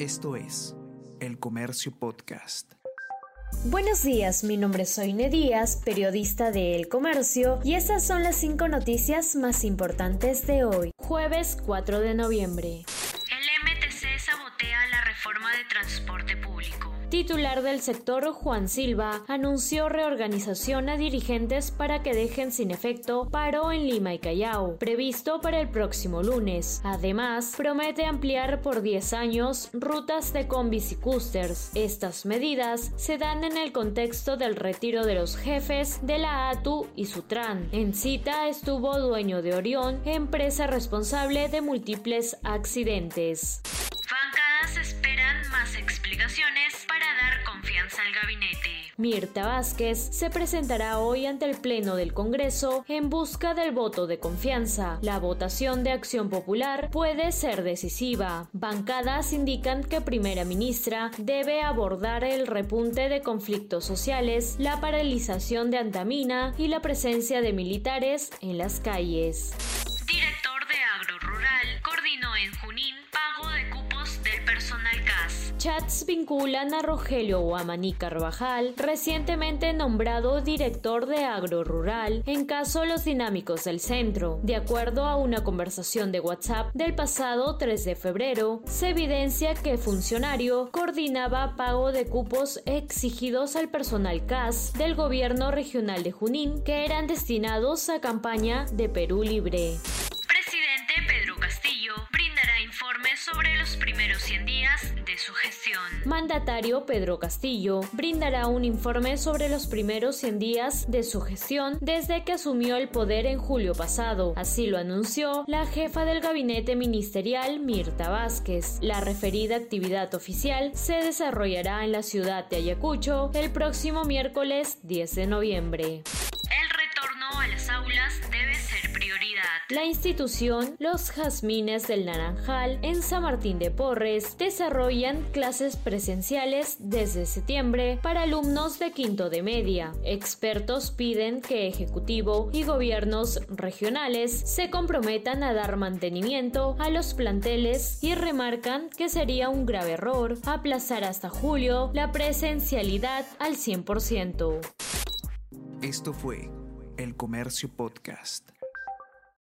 Esto es El Comercio Podcast. Buenos días, mi nombre es Soine Díaz, periodista de El Comercio, y estas son las cinco noticias más importantes de hoy, jueves 4 de noviembre. El MTC sabotea la reforma de transporte público titular del sector Juan Silva anunció reorganización a dirigentes para que dejen sin efecto paro en Lima y Callao, previsto para el próximo lunes. Además, promete ampliar por 10 años rutas de combis y coasters. Estas medidas se dan en el contexto del retiro de los jefes de la ATU y Sutran. En cita estuvo dueño de Orión, empresa responsable de múltiples accidentes. Bancadas esperan más explicaciones para al gabinete. Mirta Vázquez se presentará hoy ante el Pleno del Congreso en busca del voto de confianza. La votación de Acción Popular puede ser decisiva. Bancadas indican que Primera Ministra debe abordar el repunte de conflictos sociales, la paralización de Antamina y la presencia de militares en las calles. Director de Agro Rural coordinó en Junín pago de cupos del personal. Chats vinculan a Rogelio Guamaní Carvajal, recientemente nombrado director de Agro Rural, en caso Los Dinámicos del Centro. De acuerdo a una conversación de WhatsApp del pasado 3 de febrero, se evidencia que funcionario coordinaba pago de cupos exigidos al personal CAS del gobierno regional de Junín que eran destinados a campaña de Perú Libre. Presidente Pedro Castillo brindará informes sobre los primeros 100 días de su gestión. Mandatario Pedro Castillo brindará un informe sobre los primeros 100 días de su gestión desde que asumió el poder en julio pasado. Así lo anunció la jefa del gabinete ministerial Mirta Vázquez. La referida actividad oficial se desarrollará en la ciudad de Ayacucho el próximo miércoles 10 de noviembre. El retorno a las aulas. La institución Los Jazmines del Naranjal en San Martín de Porres desarrollan clases presenciales desde septiembre para alumnos de quinto de media. Expertos piden que Ejecutivo y gobiernos regionales se comprometan a dar mantenimiento a los planteles y remarcan que sería un grave error aplazar hasta julio la presencialidad al 100%. Esto fue El Comercio Podcast.